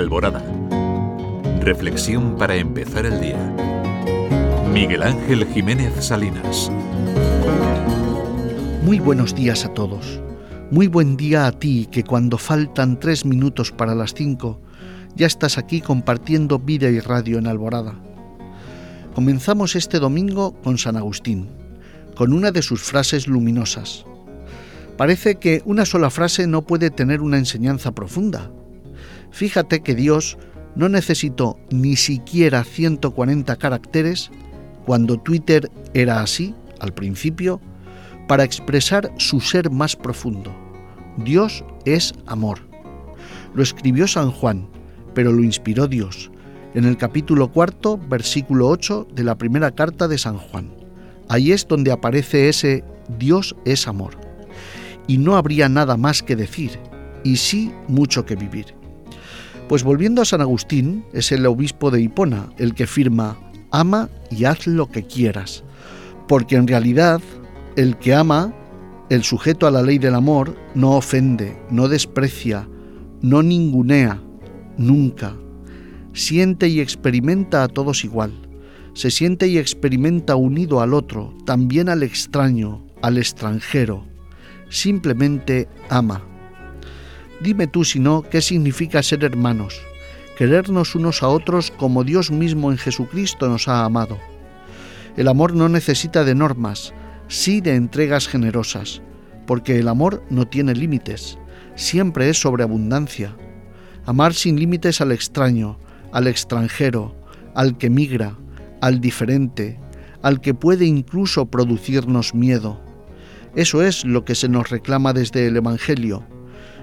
Alborada. Reflexión para empezar el día. Miguel Ángel Jiménez Salinas. Muy buenos días a todos. Muy buen día a ti que cuando faltan tres minutos para las cinco ya estás aquí compartiendo vida y radio en Alborada. Comenzamos este domingo con San Agustín, con una de sus frases luminosas. Parece que una sola frase no puede tener una enseñanza profunda. Fíjate que Dios no necesitó ni siquiera 140 caracteres cuando Twitter era así, al principio, para expresar su ser más profundo. Dios es amor. Lo escribió San Juan, pero lo inspiró Dios, en el capítulo cuarto, versículo 8 de la primera carta de San Juan. Ahí es donde aparece ese Dios es amor. Y no habría nada más que decir, y sí mucho que vivir. Pues volviendo a San Agustín, es el obispo de Hipona el que firma, ama y haz lo que quieras, porque en realidad el que ama, el sujeto a la ley del amor, no ofende, no desprecia, no ningunea, nunca. Siente y experimenta a todos igual. Se siente y experimenta unido al otro, también al extraño, al extranjero. Simplemente ama. Dime tú, si no, qué significa ser hermanos, querernos unos a otros como Dios mismo en Jesucristo nos ha amado. El amor no necesita de normas, sí de entregas generosas, porque el amor no tiene límites, siempre es sobreabundancia. Amar sin límites al extraño, al extranjero, al que migra, al diferente, al que puede incluso producirnos miedo. Eso es lo que se nos reclama desde el Evangelio,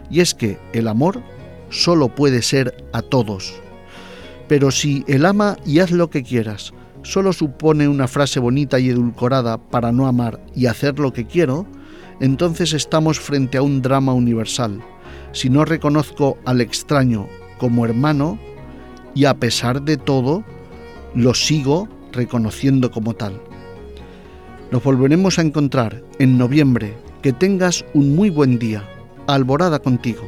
y es que el amor solo puede ser a todos. Pero si el ama y haz lo que quieras solo supone una frase bonita y edulcorada para no amar y hacer lo que quiero, entonces estamos frente a un drama universal. Si no reconozco al extraño como hermano y a pesar de todo, lo sigo reconociendo como tal. Nos volveremos a encontrar en noviembre. Que tengas un muy buen día. Alborada contigo.